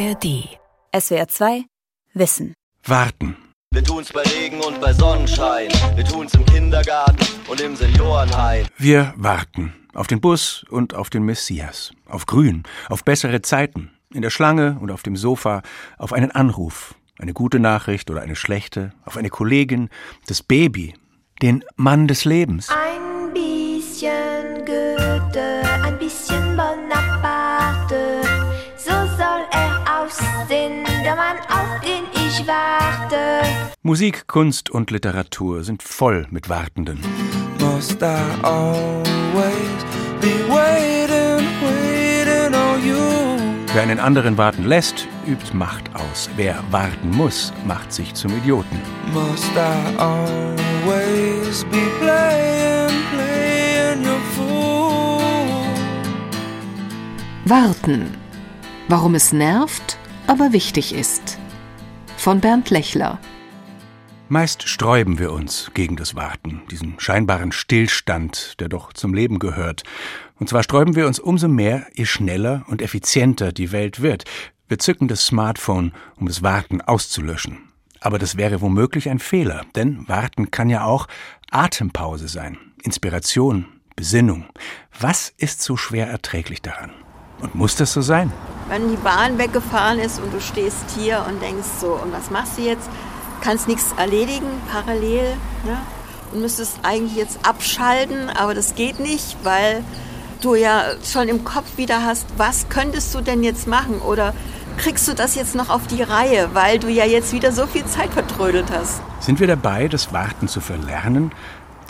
ARD. SWR 2 Wissen. Warten. Wir tun's bei Regen und bei Sonnenschein. Wir tun's im Kindergarten und im Seniorenheim. Wir warten. Auf den Bus und auf den Messias. Auf Grün, auf bessere Zeiten. In der Schlange und auf dem Sofa. Auf einen Anruf. Eine gute Nachricht oder eine schlechte. Auf eine Kollegin. Das Baby. Den Mann des Lebens. Ein bisschen Goethe, ein bisschen Bonaparte. Mann, auf den ich warte. Musik, Kunst und Literatur sind voll mit Wartenden. Must I always be waiting, waiting on you? Wer einen anderen warten lässt, übt Macht aus. Wer warten muss, macht sich zum Idioten. Must I always be playing, playing your fool? Warten. Warum es nervt, aber wichtig ist. Von Bernd Lechler. Meist sträuben wir uns gegen das Warten, diesen scheinbaren Stillstand, der doch zum Leben gehört. Und zwar sträuben wir uns umso mehr, je schneller und effizienter die Welt wird. Wir zücken das Smartphone, um das Warten auszulöschen. Aber das wäre womöglich ein Fehler, denn Warten kann ja auch Atempause sein, Inspiration, Besinnung. Was ist so schwer erträglich daran? Und muss das so sein? wenn die Bahn weggefahren ist und du stehst hier und denkst so, und was machst du jetzt? Kannst nichts erledigen parallel ne? und müsstest eigentlich jetzt abschalten, aber das geht nicht, weil du ja schon im Kopf wieder hast, was könntest du denn jetzt machen oder kriegst du das jetzt noch auf die Reihe, weil du ja jetzt wieder so viel Zeit vertrödelt hast. Sind wir dabei, das Warten zu verlernen?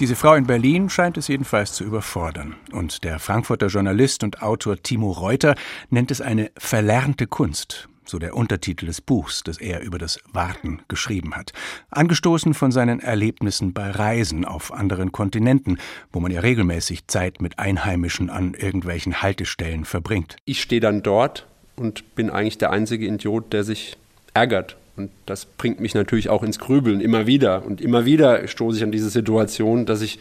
Diese Frau in Berlin scheint es jedenfalls zu überfordern. Und der Frankfurter Journalist und Autor Timo Reuter nennt es eine verlernte Kunst. So der Untertitel des Buchs, das er über das Warten geschrieben hat. Angestoßen von seinen Erlebnissen bei Reisen auf anderen Kontinenten, wo man ja regelmäßig Zeit mit Einheimischen an irgendwelchen Haltestellen verbringt. Ich stehe dann dort und bin eigentlich der einzige Idiot, der sich ärgert und das bringt mich natürlich auch ins Grübeln immer wieder. Und immer wieder stoße ich an diese Situation, dass ich,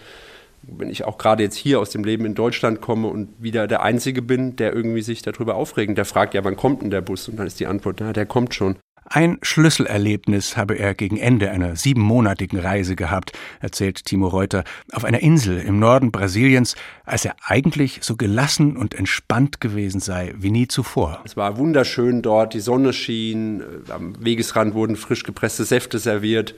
wenn ich auch gerade jetzt hier aus dem Leben in Deutschland komme und wieder der Einzige bin, der irgendwie sich darüber aufregt. Der fragt, ja, wann kommt denn der Bus? Und dann ist die Antwort, na, der kommt schon. Ein Schlüsselerlebnis habe er gegen Ende einer siebenmonatigen Reise gehabt, erzählt Timo Reuter, auf einer Insel im Norden Brasiliens, als er eigentlich so gelassen und entspannt gewesen sei wie nie zuvor. Es war wunderschön dort, die Sonne schien, am Wegesrand wurden frisch gepresste Säfte serviert.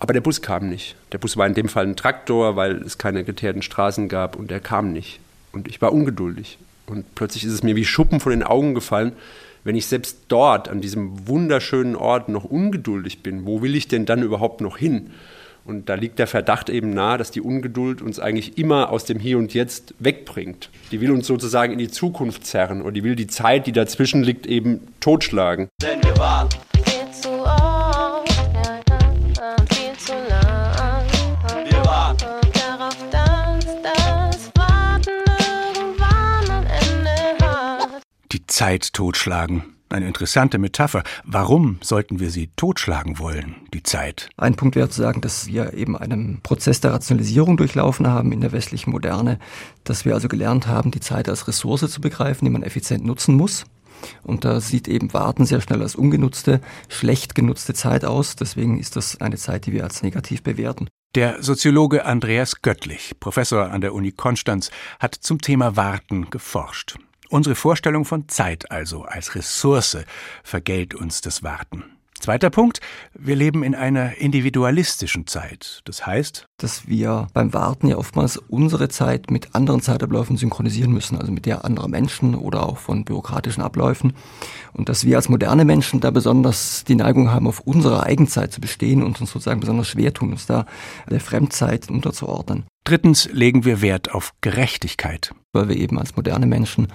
Aber der Bus kam nicht. Der Bus war in dem Fall ein Traktor, weil es keine geteerten Straßen gab und er kam nicht. Und ich war ungeduldig. Und plötzlich ist es mir wie Schuppen von den Augen gefallen, wenn ich selbst dort, an diesem wunderschönen Ort, noch ungeduldig bin, wo will ich denn dann überhaupt noch hin? Und da liegt der Verdacht eben nahe, dass die Ungeduld uns eigentlich immer aus dem Hier und Jetzt wegbringt. Die will uns sozusagen in die Zukunft zerren und die will die Zeit, die dazwischen liegt, eben totschlagen. Denn wir warten. Viel zu oft, Zeit totschlagen. Eine interessante Metapher. Warum sollten wir sie totschlagen wollen, die Zeit? Ein Punkt wäre zu sagen, dass wir eben einen Prozess der Rationalisierung durchlaufen haben in der westlichen Moderne, dass wir also gelernt haben, die Zeit als Ressource zu begreifen, die man effizient nutzen muss. Und da sieht eben Warten sehr schnell als ungenutzte, schlecht genutzte Zeit aus. Deswegen ist das eine Zeit, die wir als negativ bewerten. Der Soziologe Andreas Göttlich, Professor an der Uni Konstanz, hat zum Thema Warten geforscht. Unsere Vorstellung von Zeit also als Ressource vergällt uns das Warten. Zweiter Punkt, wir leben in einer individualistischen Zeit. Das heißt, dass wir beim Warten ja oftmals unsere Zeit mit anderen Zeitabläufen synchronisieren müssen, also mit der anderer Menschen oder auch von bürokratischen Abläufen. Und dass wir als moderne Menschen da besonders die Neigung haben, auf unserer Eigenzeit zu bestehen und uns sozusagen besonders schwer tun, uns da der Fremdzeit unterzuordnen. drittens legen wir Wert auf Gerechtigkeit. Weil wir eben als moderne Menschen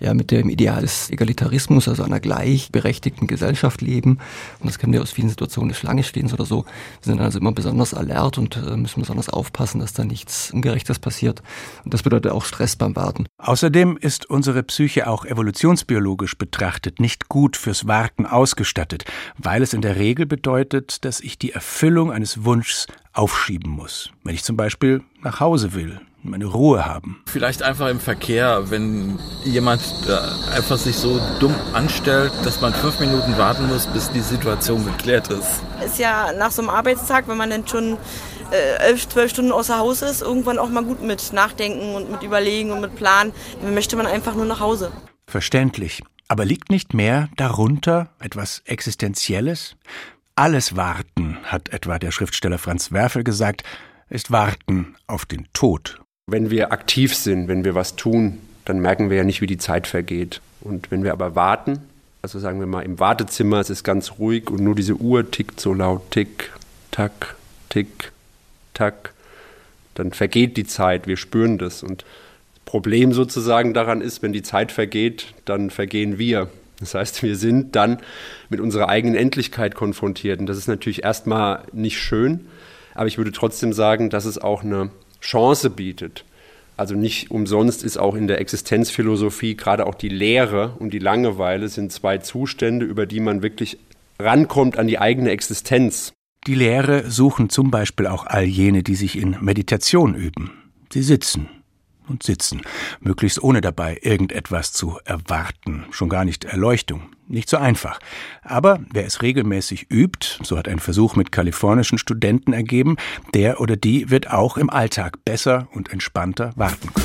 ja mit dem Ideal des Egalitarismus, also einer gleichberechtigten Gesellschaft leben. Und das kennen wir aus vielen Situationen des Schlange-Stehens oder so. Wir sind also immer besonders alert und äh, müssen besonders aufpassen, dass da nichts Ungerechtes passiert. Und das bedeutet auch Stress beim Warten. Außerdem ist unsere Psyche auch evolutionsbiologisch betrachtet nicht gut fürs Warten ausgestattet, weil es in der Regel bedeutet, dass ich die Erfüllung eines Wunschs aufschieben muss. Wenn ich zum Beispiel nach Hause will, meine Ruhe haben. Vielleicht einfach im Verkehr, wenn jemand einfach sich so dumm anstellt, dass man fünf Minuten warten muss, bis die Situation geklärt ist. Ist ja nach so einem Arbeitstag, wenn man dann schon äh, elf, zwölf Stunden außer Haus ist, irgendwann auch mal gut mit Nachdenken und mit Überlegen und mit Planen. Dann möchte man einfach nur nach Hause. Verständlich. Aber liegt nicht mehr darunter etwas Existenzielles? Alles Warten, hat etwa der Schriftsteller Franz Werfel gesagt, ist Warten auf den Tod. Wenn wir aktiv sind, wenn wir was tun, dann merken wir ja nicht, wie die Zeit vergeht. Und wenn wir aber warten, also sagen wir mal im Wartezimmer, es ist ganz ruhig und nur diese Uhr tickt so laut, tick, tack, tick, tack, dann vergeht die Zeit, wir spüren das. Und das Problem sozusagen daran ist, wenn die Zeit vergeht, dann vergehen wir. Das heißt, wir sind dann mit unserer eigenen Endlichkeit konfrontiert. Und das ist natürlich erstmal nicht schön, aber ich würde trotzdem sagen, dass es auch eine Chance bietet. Also nicht umsonst ist auch in der Existenzphilosophie gerade auch die Leere und die Langeweile sind zwei Zustände, über die man wirklich rankommt an die eigene Existenz. Die Lehre suchen zum Beispiel auch all jene, die sich in Meditation üben. Sie sitzen, und sitzen, möglichst ohne dabei irgendetwas zu erwarten, schon gar nicht Erleuchtung. Nicht so einfach. Aber wer es regelmäßig übt, so hat ein Versuch mit kalifornischen Studenten ergeben, der oder die wird auch im Alltag besser und entspannter warten können.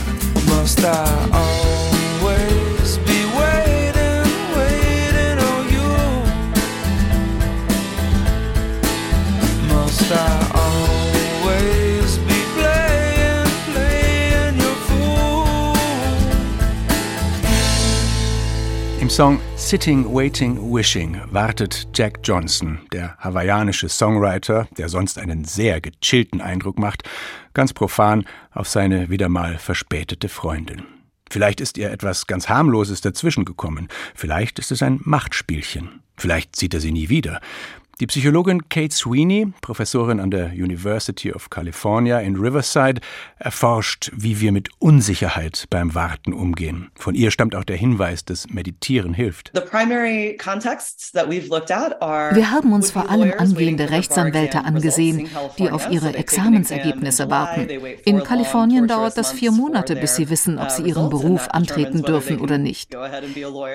Im Song Sitting, Waiting, Wishing wartet Jack Johnson, der hawaiianische Songwriter, der sonst einen sehr gechillten Eindruck macht, ganz profan auf seine wieder mal verspätete Freundin. Vielleicht ist ihr etwas ganz harmloses dazwischen gekommen, vielleicht ist es ein Machtspielchen, vielleicht sieht er sie nie wieder. Die Psychologin Kate Sweeney, Professorin an der University of California in Riverside, erforscht, wie wir mit Unsicherheit beim Warten umgehen. Von ihr stammt auch der Hinweis, dass Meditieren hilft. Wir haben uns vor allem angehende Rechtsanwälte angesehen, die auf ihre Examensergebnisse warten. In Kalifornien dauert das vier Monate, bis sie wissen, ob sie ihren Beruf antreten dürfen oder nicht.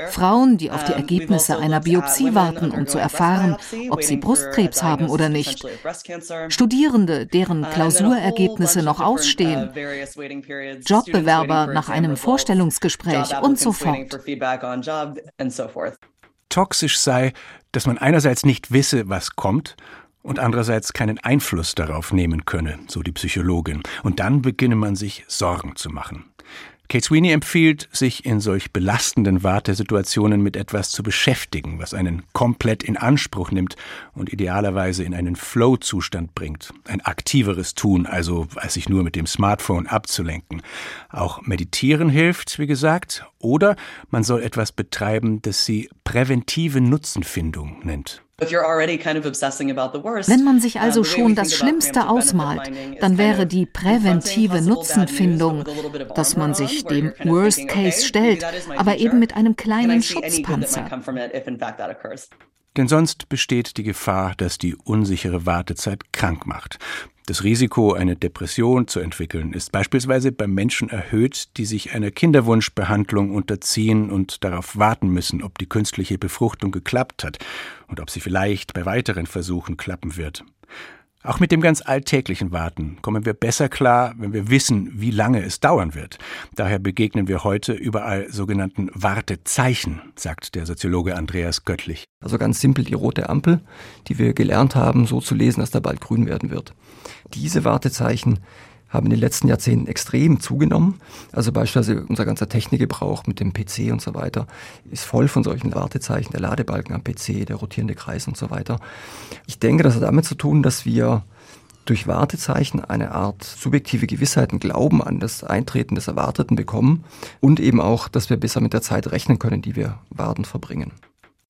Frauen, die auf die Ergebnisse einer Biopsie warten, um zu erfahren, ob sie sie Brustkrebs haben oder nicht. Studierende, deren Klausurergebnisse noch ausstehen. Jobbewerber nach einem Vorstellungsgespräch und so fort. Toxisch sei, dass man einerseits nicht wisse, was kommt, und andererseits keinen Einfluss darauf nehmen könne, so die Psychologin. Und dann beginne man sich Sorgen zu machen. Kate Sweeney empfiehlt, sich in solch belastenden Wartesituationen mit etwas zu beschäftigen, was einen komplett in Anspruch nimmt und idealerweise in einen Flow-Zustand bringt. Ein aktiveres Tun, also als sich nur mit dem Smartphone abzulenken. Auch meditieren hilft, wie gesagt, oder man soll etwas betreiben, das sie präventive Nutzenfindung nennt. Wenn man sich also schon das Schlimmste ausmalt, dann wäre die präventive Nutzenfindung, dass man sich dem Worst Case stellt, aber eben mit einem kleinen Schutzpanzer. Denn sonst besteht die Gefahr, dass die unsichere Wartezeit krank macht. Das Risiko, eine Depression zu entwickeln, ist beispielsweise bei Menschen erhöht, die sich einer Kinderwunschbehandlung unterziehen und darauf warten müssen, ob die künstliche Befruchtung geklappt hat und ob sie vielleicht bei weiteren Versuchen klappen wird. Auch mit dem ganz alltäglichen Warten kommen wir besser klar, wenn wir wissen, wie lange es dauern wird. Daher begegnen wir heute überall sogenannten Wartezeichen, sagt der Soziologe Andreas Göttlich. Also ganz simpel die rote Ampel, die wir gelernt haben, so zu lesen, dass da bald grün werden wird. Diese Wartezeichen haben in den letzten Jahrzehnten extrem zugenommen. Also beispielsweise unser ganzer Technikgebrauch mit dem PC und so weiter ist voll von solchen Wartezeichen, der Ladebalken am PC, der rotierende Kreis und so weiter. Ich denke, das hat damit zu tun, dass wir durch Wartezeichen eine Art subjektive Gewissheit und Glauben an das Eintreten des Erwarteten bekommen und eben auch, dass wir besser mit der Zeit rechnen können, die wir warten verbringen.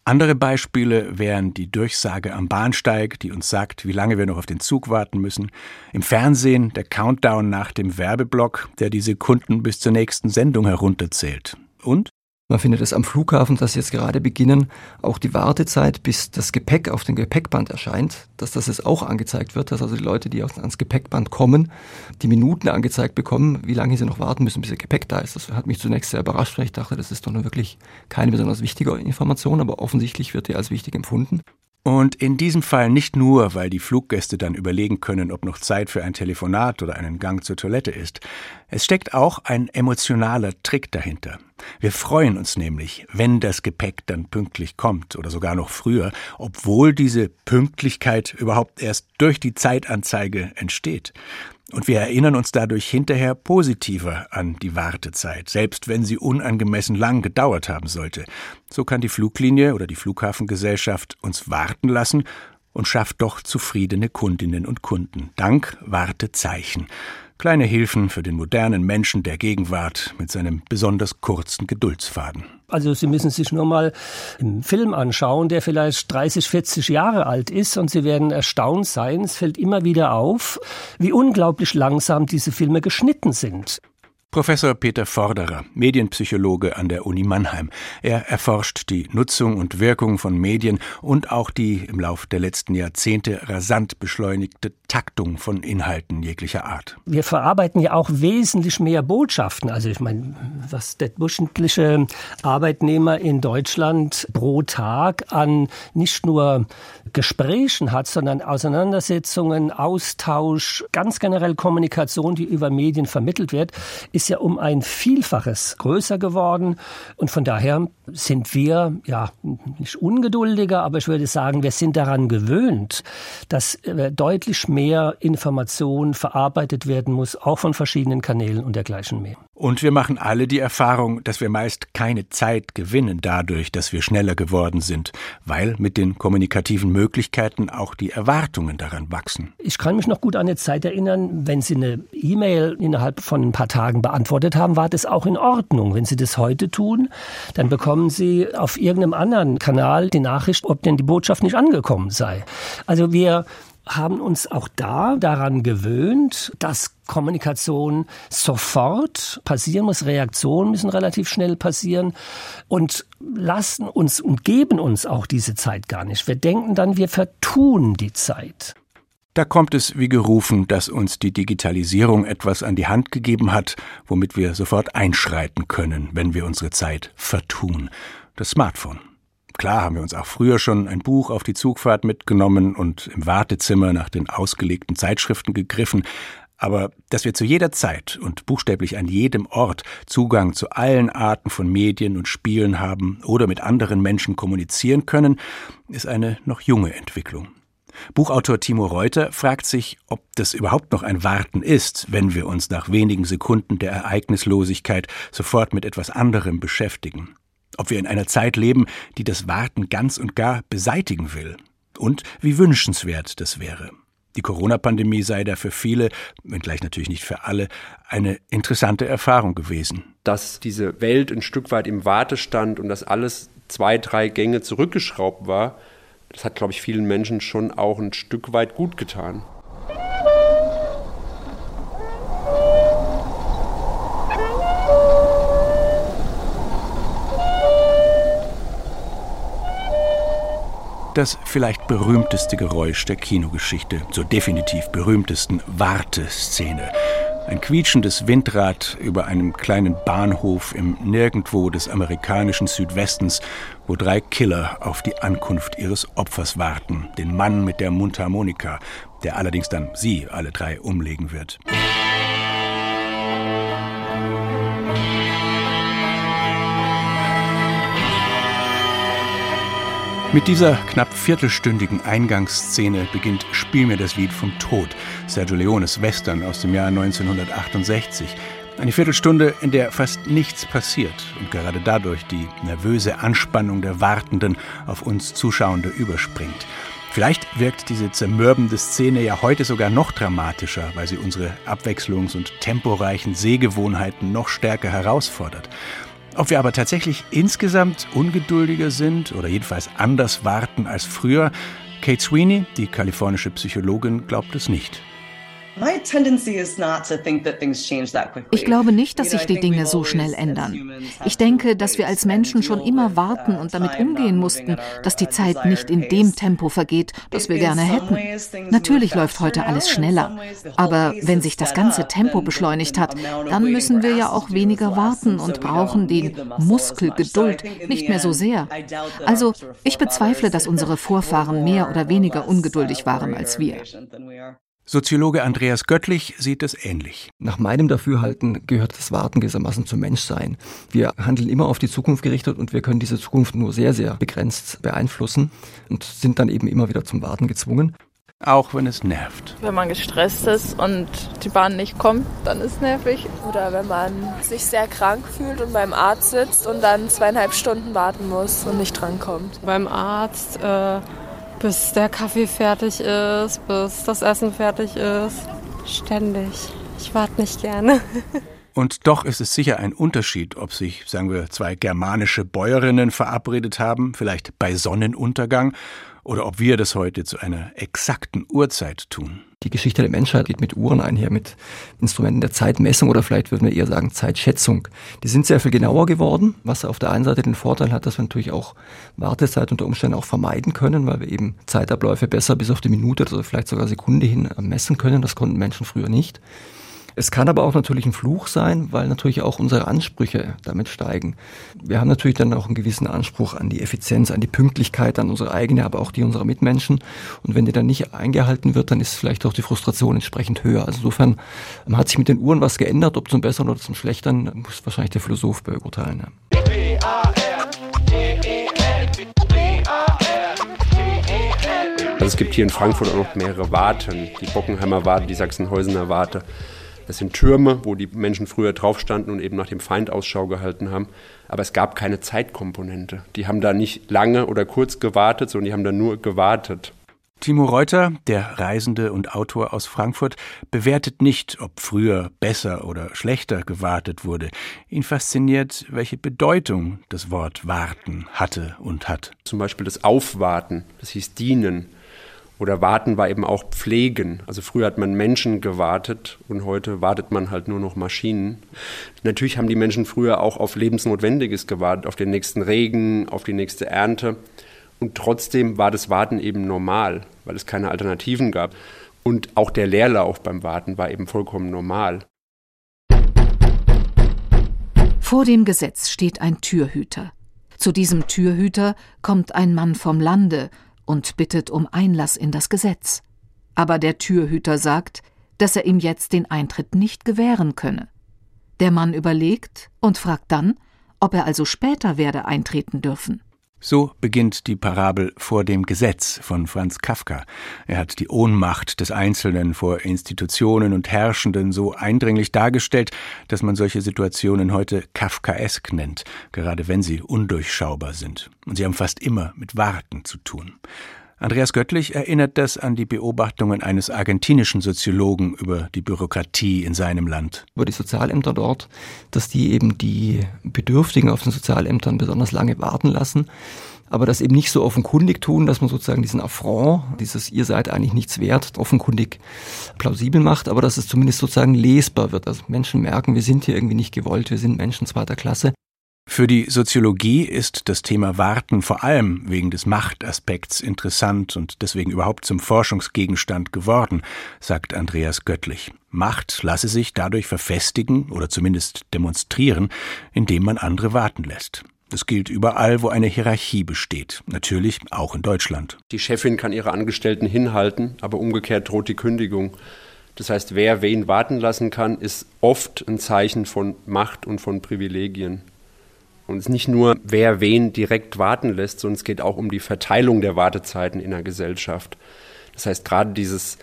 Andere Beispiele wären die Durchsage am Bahnsteig, die uns sagt, wie lange wir noch auf den Zug warten müssen. Im Fernsehen der Countdown nach dem Werbeblock, der die Sekunden bis zur nächsten Sendung herunterzählt. Und Man findet es am Flughafen, dass jetzt gerade beginnen, auch die Wartezeit, bis das Gepäck auf dem Gepäckband erscheint, dass das jetzt auch angezeigt wird, dass also die Leute, die ans Gepäckband kommen, die Minuten angezeigt bekommen, wie lange sie noch warten müssen, bis ihr Gepäck da ist. Das hat mich zunächst sehr überrascht, weil ich dachte, das ist doch nur wirklich keine besonders wichtige Information, aber offensichtlich wird die als wichtig empfunden. Und in diesem Fall nicht nur, weil die Fluggäste dann überlegen können, ob noch Zeit für ein Telefonat oder einen Gang zur Toilette ist. Es steckt auch ein emotionaler Trick dahinter. Wir freuen uns nämlich, wenn das Gepäck dann pünktlich kommt oder sogar noch früher, obwohl diese Pünktlichkeit überhaupt erst durch die Zeitanzeige entsteht. Und wir erinnern uns dadurch hinterher positiver an die Wartezeit, selbst wenn sie unangemessen lang gedauert haben sollte. So kann die Fluglinie oder die Flughafengesellschaft uns warten lassen und schafft doch zufriedene Kundinnen und Kunden. Dank Wartezeichen. Kleine Hilfen für den modernen Menschen der Gegenwart mit seinem besonders kurzen Geduldsfaden. Also Sie müssen sich nur mal einen Film anschauen, der vielleicht 30, 40 Jahre alt ist und Sie werden erstaunt sein. Es fällt immer wieder auf, wie unglaublich langsam diese Filme geschnitten sind. Professor Peter Forderer, Medienpsychologe an der Uni Mannheim. Er erforscht die Nutzung und Wirkung von Medien und auch die im Lauf der letzten Jahrzehnte rasant beschleunigte Taktung von Inhalten jeglicher Art. Wir verarbeiten ja auch wesentlich mehr Botschaften. Also ich meine, was der durchschnittliche Arbeitnehmer in Deutschland pro Tag an nicht nur Gesprächen hat, sondern Auseinandersetzungen, Austausch, ganz generell Kommunikation, die über Medien vermittelt wird, ist ist ja um ein Vielfaches größer geworden. Und von daher sind wir, ja, nicht ungeduldiger, aber ich würde sagen, wir sind daran gewöhnt, dass äh, deutlich mehr Information verarbeitet werden muss, auch von verschiedenen Kanälen und dergleichen mehr. Und wir machen alle die Erfahrung, dass wir meist keine Zeit gewinnen dadurch, dass wir schneller geworden sind, weil mit den kommunikativen Möglichkeiten auch die Erwartungen daran wachsen. Ich kann mich noch gut an eine Zeit erinnern, wenn Sie eine E-Mail innerhalb von ein paar Tagen beantwortet haben, war das auch in Ordnung. Wenn Sie das heute tun, dann bekommen Sie auf irgendeinem anderen Kanal die Nachricht, ob denn die Botschaft nicht angekommen sei. Also wir haben uns auch da daran gewöhnt, dass Kommunikation sofort passieren muss, Reaktionen müssen relativ schnell passieren und lassen uns und geben uns auch diese Zeit gar nicht. Wir denken dann, wir vertun die Zeit. Da kommt es wie gerufen, dass uns die Digitalisierung etwas an die Hand gegeben hat, womit wir sofort einschreiten können, wenn wir unsere Zeit vertun. Das Smartphone. Klar haben wir uns auch früher schon ein Buch auf die Zugfahrt mitgenommen und im Wartezimmer nach den ausgelegten Zeitschriften gegriffen, aber dass wir zu jeder Zeit und buchstäblich an jedem Ort Zugang zu allen Arten von Medien und Spielen haben oder mit anderen Menschen kommunizieren können, ist eine noch junge Entwicklung. Buchautor Timo Reuter fragt sich, ob das überhaupt noch ein Warten ist, wenn wir uns nach wenigen Sekunden der Ereignislosigkeit sofort mit etwas anderem beschäftigen ob wir in einer Zeit leben, die das Warten ganz und gar beseitigen will und wie wünschenswert das wäre. Die Corona-Pandemie sei da für viele, wenngleich natürlich nicht für alle, eine interessante Erfahrung gewesen. Dass diese Welt ein Stück weit im Wartestand und dass alles zwei, drei Gänge zurückgeschraubt war, das hat, glaube ich, vielen Menschen schon auch ein Stück weit gut getan. Das vielleicht berühmteste Geräusch der Kinogeschichte, zur definitiv berühmtesten Warteszene. Ein quietschendes Windrad über einem kleinen Bahnhof im Nirgendwo des amerikanischen Südwestens, wo drei Killer auf die Ankunft ihres Opfers warten. Den Mann mit der Mundharmonika, der allerdings dann sie alle drei umlegen wird. Mit dieser knapp viertelstündigen Eingangsszene beginnt Spiel mir das Lied vom Tod, Sergio Leones Western aus dem Jahr 1968. Eine Viertelstunde, in der fast nichts passiert und gerade dadurch die nervöse Anspannung der Wartenden auf uns Zuschauende überspringt. Vielleicht wirkt diese zermürbende Szene ja heute sogar noch dramatischer, weil sie unsere abwechslungs- und temporeichen Sehgewohnheiten noch stärker herausfordert. Ob wir aber tatsächlich insgesamt ungeduldiger sind oder jedenfalls anders warten als früher, Kate Sweeney, die kalifornische Psychologin, glaubt es nicht. Ich glaube nicht, dass sich die Dinge so schnell ändern. Ich denke, dass wir als Menschen schon immer warten und damit umgehen mussten, dass die Zeit nicht in dem Tempo vergeht, das wir gerne hätten. Natürlich läuft heute alles schneller. Aber wenn sich das ganze Tempo beschleunigt hat, dann müssen wir ja auch weniger warten und brauchen den Muskel Geduld nicht mehr so sehr. Also ich bezweifle, dass unsere Vorfahren mehr oder weniger ungeduldig waren als wir. Soziologe Andreas Göttlich sieht es ähnlich. Nach meinem Dafürhalten gehört das Warten gewissermaßen zum Menschsein. Wir handeln immer auf die Zukunft gerichtet und wir können diese Zukunft nur sehr, sehr begrenzt beeinflussen und sind dann eben immer wieder zum Warten gezwungen. Auch wenn es nervt. Wenn man gestresst ist und die Bahn nicht kommt, dann ist es nervig. Oder wenn man sich sehr krank fühlt und beim Arzt sitzt und dann zweieinhalb Stunden warten muss und nicht drankommt. Beim Arzt äh bis der Kaffee fertig ist, bis das Essen fertig ist. Ständig. Ich warte nicht gerne. Und doch ist es sicher ein Unterschied, ob sich, sagen wir, zwei germanische Bäuerinnen verabredet haben, vielleicht bei Sonnenuntergang, oder ob wir das heute zu einer exakten Uhrzeit tun. Die Geschichte der Menschheit geht mit Uhren einher, mit Instrumenten der Zeitmessung oder vielleicht würden wir eher sagen Zeitschätzung. Die sind sehr viel genauer geworden, was auf der einen Seite den Vorteil hat, dass wir natürlich auch Wartezeit unter Umständen auch vermeiden können, weil wir eben Zeitabläufe besser bis auf die Minute oder vielleicht sogar Sekunde hin messen können. Das konnten Menschen früher nicht. Es kann aber auch natürlich ein Fluch sein, weil natürlich auch unsere Ansprüche damit steigen. Wir haben natürlich dann auch einen gewissen Anspruch an die Effizienz, an die Pünktlichkeit, an unsere eigene, aber auch die unserer Mitmenschen. Und wenn die dann nicht eingehalten wird, dann ist vielleicht auch die Frustration entsprechend höher. Also insofern hat sich mit den Uhren was geändert, ob zum Besseren oder zum Schlechteren, muss wahrscheinlich der Philosoph beurteilen. Ja. Also es gibt hier in Frankfurt auch noch mehrere Warten. Die Bockenheimer Warte, die Sachsenhäusener Warte. Das sind Türme, wo die Menschen früher drauf standen und eben nach dem Feind Ausschau gehalten haben. Aber es gab keine Zeitkomponente. Die haben da nicht lange oder kurz gewartet, sondern die haben da nur gewartet. Timo Reuter, der Reisende und Autor aus Frankfurt, bewertet nicht, ob früher besser oder schlechter gewartet wurde. Ihn fasziniert, welche Bedeutung das Wort warten hatte und hat. Zum Beispiel das Aufwarten, das hieß dienen. Oder warten war eben auch pflegen. Also früher hat man Menschen gewartet und heute wartet man halt nur noch Maschinen. Natürlich haben die Menschen früher auch auf Lebensnotwendiges gewartet, auf den nächsten Regen, auf die nächste Ernte. Und trotzdem war das Warten eben normal, weil es keine Alternativen gab. Und auch der Leerlauf beim Warten war eben vollkommen normal. Vor dem Gesetz steht ein Türhüter. Zu diesem Türhüter kommt ein Mann vom Lande und bittet um Einlass in das Gesetz. Aber der Türhüter sagt, dass er ihm jetzt den Eintritt nicht gewähren könne. Der Mann überlegt und fragt dann, ob er also später werde eintreten dürfen. So beginnt die Parabel vor dem Gesetz von Franz Kafka. Er hat die Ohnmacht des Einzelnen vor Institutionen und Herrschenden so eindringlich dargestellt, dass man solche Situationen heute Kafkaesk nennt, gerade wenn sie undurchschaubar sind. Und sie haben fast immer mit Warten zu tun. Andreas Göttlich erinnert das an die Beobachtungen eines argentinischen Soziologen über die Bürokratie in seinem Land. Über die Sozialämter dort, dass die eben die Bedürftigen auf den Sozialämtern besonders lange warten lassen aber das eben nicht so offenkundig tun, dass man sozusagen diesen Affront, dieses ihr seid eigentlich nichts wert, offenkundig plausibel macht, aber dass es zumindest sozusagen lesbar wird. Also Menschen merken, wir sind hier irgendwie nicht gewollt, wir sind Menschen zweiter Klasse. Für die Soziologie ist das Thema Warten vor allem wegen des Machtaspekts interessant und deswegen überhaupt zum Forschungsgegenstand geworden, sagt Andreas Göttlich. Macht lasse sich dadurch verfestigen oder zumindest demonstrieren, indem man andere warten lässt. Das gilt überall, wo eine Hierarchie besteht, natürlich auch in Deutschland. Die Chefin kann ihre Angestellten hinhalten, aber umgekehrt droht die Kündigung. Das heißt, wer wen warten lassen kann, ist oft ein Zeichen von Macht und von Privilegien. Und es ist nicht nur, wer wen direkt warten lässt, sondern es geht auch um die Verteilung der Wartezeiten in der Gesellschaft. Das heißt, gerade dieses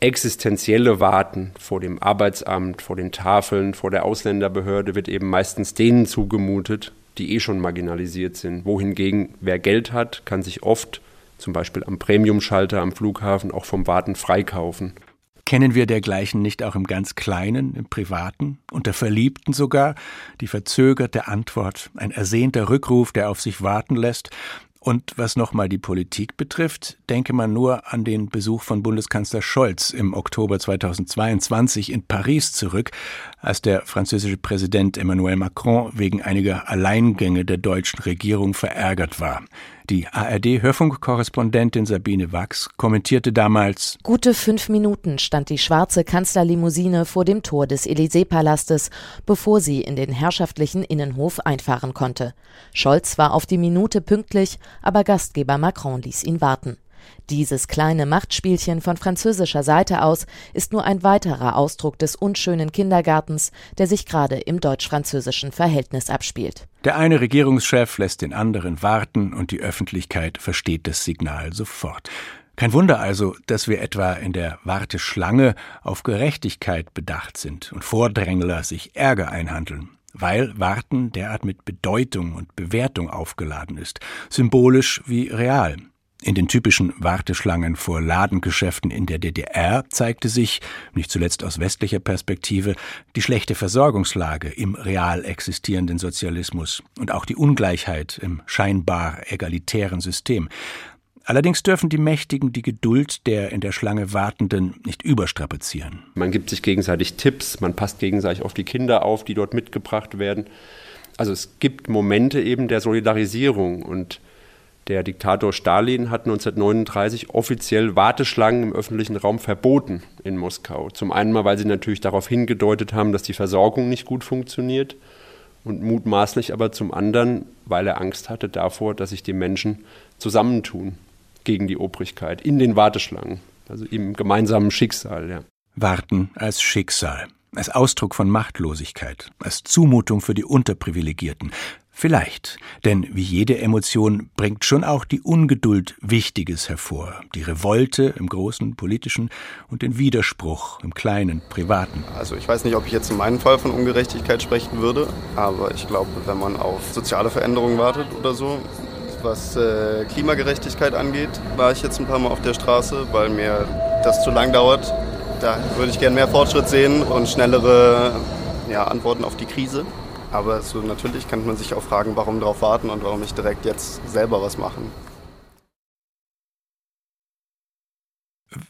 existenzielle Warten vor dem Arbeitsamt, vor den Tafeln, vor der Ausländerbehörde wird eben meistens denen zugemutet, die eh schon marginalisiert sind. Wohingegen wer Geld hat, kann sich oft zum Beispiel am Premiumschalter am Flughafen auch vom Warten freikaufen. Kennen wir dergleichen nicht auch im ganz Kleinen, im Privaten, unter Verliebten sogar? Die verzögerte Antwort, ein ersehnter Rückruf, der auf sich warten lässt, Und was nochmal die Politik betrifft, denke man nur an den Besuch von Bundeskanzler Scholz im Oktober 2022 in Paris zurück, als der französische Präsident Emmanuel Macron wegen einiger Alleingänge der deutschen Regierung verärgert war. Die ARD-Hörfunkkorrespondentin Sabine Wachs kommentierte damals: Gute fünf Minuten stand die schwarze Kanzlerlimousine vor dem Tor des Élysée-Palastes, bevor sie in den herrschaftlichen Innenhof einfahren konnte. Scholz war auf die Minute pünktlich, aber Gastgeber Macron ließ ihn warten. Dieses kleine Machtspielchen von französischer Seite aus ist nur ein weiterer Ausdruck des unschönen Kindergartens, der sich gerade im deutsch-französischen Verhältnis abspielt. Der eine Regierungschef lässt den anderen warten und die Öffentlichkeit versteht das Signal sofort. Kein Wunder also, dass wir etwa in der Warteschlange auf Gerechtigkeit bedacht sind und Vordrängler sich Ärger einhandeln weil Warten derart mit Bedeutung und Bewertung aufgeladen ist, symbolisch wie real. In den typischen Warteschlangen vor Ladengeschäften in der DDR zeigte sich, nicht zuletzt aus westlicher Perspektive, die schlechte Versorgungslage im real existierenden Sozialismus und auch die Ungleichheit im scheinbar egalitären System. Allerdings dürfen die Mächtigen die Geduld der in der Schlange Wartenden nicht überstrapazieren. Man gibt sich gegenseitig Tipps, man passt gegenseitig auf die Kinder auf, die dort mitgebracht werden. Also es gibt Momente eben der Solidarisierung und der Diktator Stalin hat 1939 offiziell Warteschlangen im öffentlichen Raum verboten in Moskau. Zum einen mal, weil sie natürlich darauf hingedeutet haben, dass die Versorgung nicht gut funktioniert und mutmaßlich aber zum anderen, weil er Angst hatte davor, dass sich die Menschen zusammentun gegen die Obrigkeit in den Warteschlangen, also im gemeinsamen Schicksal. Ja. Warten als Schicksal, als Ausdruck von Machtlosigkeit, als Zumutung für die Unterprivilegierten, Vielleicht, denn wie jede Emotion bringt schon auch die Ungeduld Wichtiges hervor, die Revolte im großen politischen und den Widerspruch im kleinen privaten. Also ich weiß nicht, ob ich jetzt in meinem Fall von Ungerechtigkeit sprechen würde, aber ich glaube, wenn man auf soziale Veränderungen wartet oder so, was äh, Klimagerechtigkeit angeht, war ich jetzt ein paar Mal auf der Straße, weil mir das zu lang dauert. Da würde ich gerne mehr Fortschritt sehen und schnellere ja, Antworten auf die Krise. Aber so natürlich kann man sich auch fragen, warum darauf warten und warum nicht direkt jetzt selber was machen.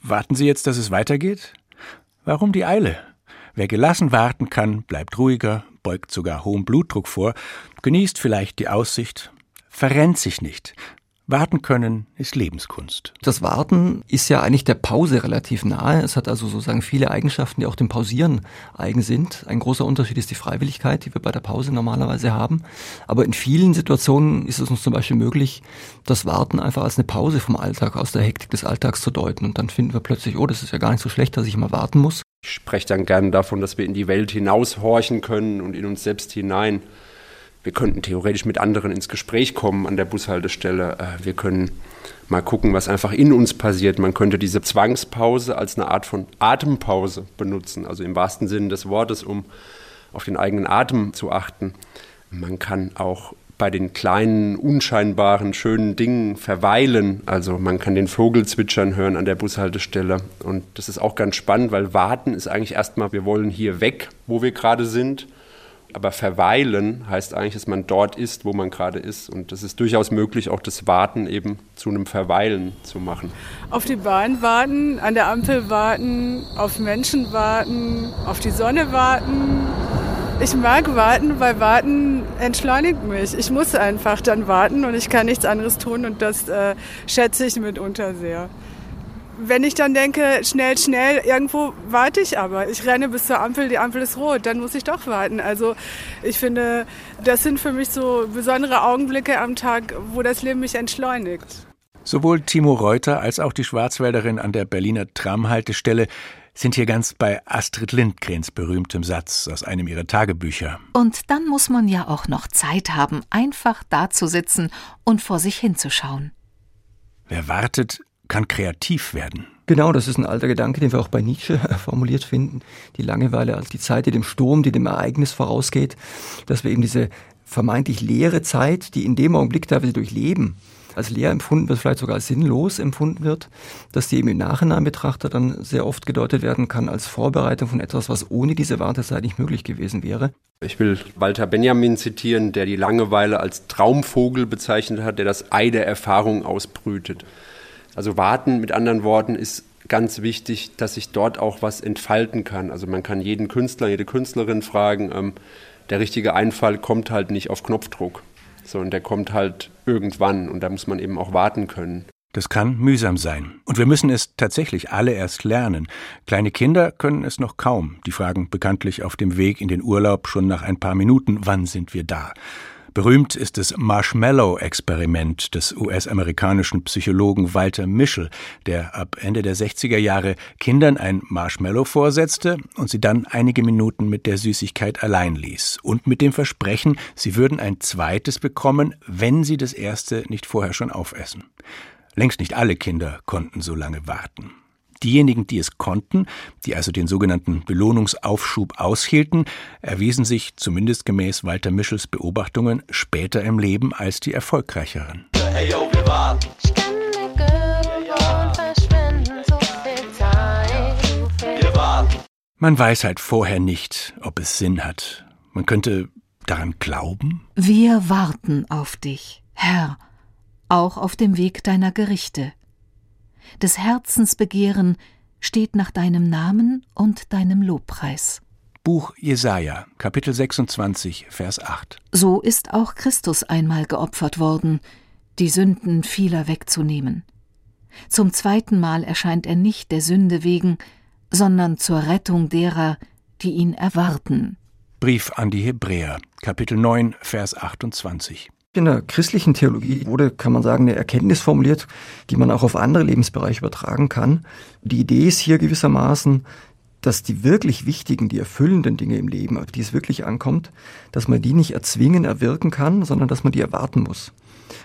Warten Sie jetzt, dass es weitergeht? Warum die Eile? Wer gelassen warten kann, bleibt ruhiger, beugt sogar hohem Blutdruck vor, genießt vielleicht die Aussicht, verrennt sich nicht, Warten können ist Lebenskunst. Das Warten ist ja eigentlich der Pause relativ nahe. Es hat also sozusagen viele Eigenschaften, die auch dem Pausieren eigen sind. Ein großer Unterschied ist die Freiwilligkeit, die wir bei der Pause normalerweise haben. Aber in vielen Situationen ist es uns zum Beispiel möglich, das Warten einfach als eine Pause vom Alltag, aus der Hektik des Alltags zu deuten. Und dann finden wir plötzlich, oh, das ist ja gar nicht so schlecht, dass ich mal warten muss. Ich spreche dann gerne davon, dass wir in die Welt hinaushorchen können und in uns selbst hinein. Wir könnten theoretisch mit anderen ins Gespräch kommen an der Bushaltestelle. Äh, wir können mal gucken, was einfach in uns passiert. Man könnte diese Zwangspause als eine Art von Atempause benutzen, also im wahrsten Sinne des Wortes, um auf den eigenen Atem zu achten. Man kann auch bei den kleinen, unscheinbaren, schönen Dingen verweilen. Also man kann den Vogel zwitschern hören an der Bushaltestelle. Und das ist auch ganz spannend, weil warten ist eigentlich erstmal, wir wollen hier weg, wo wir gerade sind. Aber verweilen heißt eigentlich, dass man dort ist, wo man gerade ist. Und das ist durchaus möglich, auch das Warten eben zu einem Verweilen zu machen. Auf die Bahn warten, an der Ampel warten, auf Menschen warten, auf die Sonne warten. Ich mag warten, weil warten entschleunigt mich. Ich muss einfach dann warten und ich kann nichts anderes tun und das äh, schätze ich mitunter sehr wenn ich dann denke, schnell, schnell, irgendwo warte ich aber. Ich renne bis zur Ampel, die Ampel ist rot, dann muss ich doch warten. Also ich finde, das sind für mich so besondere Augenblicke am Tag, wo das Leben mich entschleunigt. Sowohl Timo Reuter als auch die Schwarzwälderin an der Berliner Tramhaltestelle sind hier ganz bei Astrid Lindgrens berühmtem Satz aus einem ihrer Tagebücher. Und dann muss man ja auch noch Zeit haben, einfach dazusitzen und vor sich hinzuschauen. Wer wartet, kann kreativ werden. Genau, das ist ein alter Gedanke, den wir auch bei Nietzsche formuliert finden. Die Langeweile als die Zeit, die dem Sturm, die dem Ereignis vorausgeht, dass wir eben diese vermeintlich leere Zeit, die in dem Augenblick da wir durchleben, als leer empfunden wird, vielleicht sogar als sinnlos empfunden wird, dass die eben im Nachhinein betrachtet dann sehr oft gedeutet werden kann als Vorbereitung von etwas, was ohne diese Wartezeit nicht möglich gewesen wäre. Ich will Walter Benjamin zitieren, der die Langeweile als Traumvogel bezeichnet hat, der das Ei der Erfahrung ausbrütet. Also warten mit anderen Worten ist ganz wichtig, dass sich dort auch was entfalten kann. Also man kann jeden Künstler, jede Künstlerin fragen, ähm, der richtige Einfall kommt halt nicht auf Knopfdruck, sondern der kommt halt irgendwann und da muss man eben auch warten können. Das kann mühsam sein. Und wir müssen es tatsächlich alle erst lernen. Kleine Kinder können es noch kaum. Die fragen bekanntlich auf dem Weg in den Urlaub schon nach ein paar Minuten, wann sind wir da? Berühmt ist das Marshmallow-Experiment des US-amerikanischen Psychologen Walter Mischel, der ab Ende der 60er Jahre Kindern ein Marshmallow vorsetzte und sie dann einige Minuten mit der Süßigkeit allein ließ und mit dem Versprechen, sie würden ein zweites bekommen, wenn sie das erste nicht vorher schon aufessen. Längst nicht alle Kinder konnten so lange warten. Diejenigen, die es konnten, die also den sogenannten Belohnungsaufschub aushielten, erwiesen sich zumindest gemäß Walter Mischels Beobachtungen später im Leben als die erfolgreicheren. Hey yo, wir warten. Wir warten. Man weiß halt vorher nicht, ob es Sinn hat. Man könnte daran glauben. Wir warten auf dich, Herr, auch auf dem Weg deiner Gerichte. Des Herzens Begehren steht nach deinem Namen und deinem Lobpreis. Buch Jesaja, Kapitel 26, Vers 8. So ist auch Christus einmal geopfert worden, die Sünden vieler wegzunehmen. Zum zweiten Mal erscheint er nicht der Sünde wegen, sondern zur Rettung derer, die ihn erwarten. Brief an die Hebräer, Kapitel 9, Vers 28. In der christlichen Theologie wurde, kann man sagen, eine Erkenntnis formuliert, die man auch auf andere Lebensbereiche übertragen kann. Die Idee ist hier gewissermaßen, dass die wirklich wichtigen, die erfüllenden Dinge im Leben, auf die es wirklich ankommt, dass man die nicht erzwingen, erwirken kann, sondern dass man die erwarten muss.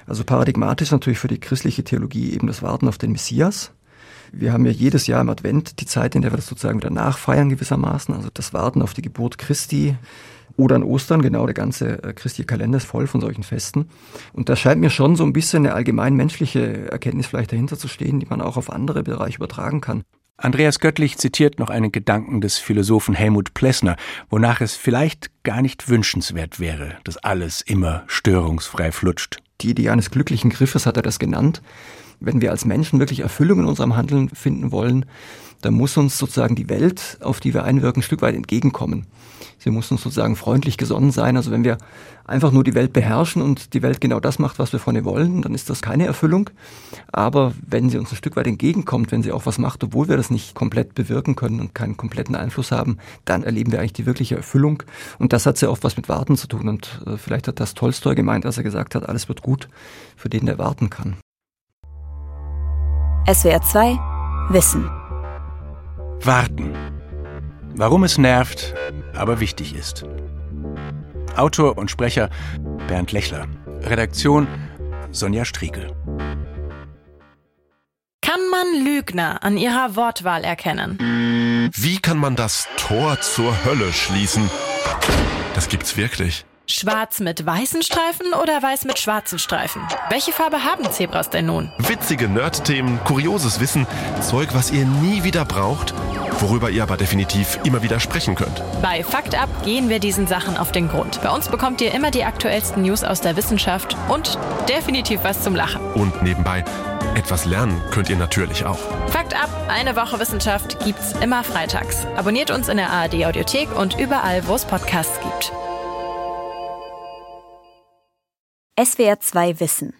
Also paradigmatisch natürlich für die christliche Theologie eben das Warten auf den Messias. Wir haben ja jedes Jahr im Advent die Zeit, in der wir das sozusagen wieder nachfeiern gewissermaßen, also das Warten auf die Geburt Christi, oder an Ostern, genau, der ganze äh, christliche Kalender ist voll von solchen Festen. Und da scheint mir schon so ein bisschen eine allgemein menschliche Erkenntnis vielleicht dahinter zu stehen, die man auch auf andere Bereiche übertragen kann. Andreas Göttlich zitiert noch einen Gedanken des Philosophen Helmut Plessner, wonach es vielleicht gar nicht wünschenswert wäre, dass alles immer störungsfrei flutscht. Die Idee eines glücklichen Griffes hat er das genannt. Wenn wir als Menschen wirklich Erfüllung in unserem Handeln finden wollen, dann muss uns sozusagen die Welt, auf die wir einwirken, ein Stück weit entgegenkommen. Sie muss uns sozusagen freundlich gesonnen sein. Also wenn wir einfach nur die Welt beherrschen und die Welt genau das macht, was wir von ihr wollen, dann ist das keine Erfüllung. Aber wenn sie uns ein Stück weit entgegenkommt, wenn sie auch was macht, obwohl wir das nicht komplett bewirken können und keinen kompletten Einfluss haben, dann erleben wir eigentlich die wirkliche Erfüllung. Und das hat sehr oft was mit Warten zu tun. Und äh, vielleicht hat das Tolstoi gemeint, als er gesagt hat, alles wird gut für den, der warten kann. SWR 2 Wissen Warten. Warum es nervt, aber wichtig ist. Autor und Sprecher Bernd Lechler. Redaktion Sonja Striegel. Kann man Lügner an ihrer Wortwahl erkennen? Wie kann man das Tor zur Hölle schließen? Das gibt's wirklich. Schwarz mit weißen Streifen oder weiß mit schwarzen Streifen? Welche Farbe haben Zebras denn nun? Witzige Nerd-Themen, kurioses Wissen, Zeug, was ihr nie wieder braucht, worüber ihr aber definitiv immer wieder sprechen könnt. Bei Fakt Up gehen wir diesen Sachen auf den Grund. Bei uns bekommt ihr immer die aktuellsten News aus der Wissenschaft und definitiv was zum Lachen. Und nebenbei, etwas lernen könnt ihr natürlich auch. Fakt Up, eine Woche Wissenschaft gibt's immer freitags. Abonniert uns in der ARD Audiothek und überall, wo es Podcasts gibt. SWR 2 Wissen.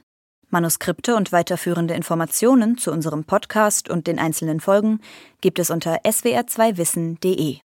Manuskripte und weiterführende Informationen zu unserem Podcast und den einzelnen Folgen gibt es unter swr2wissen.de.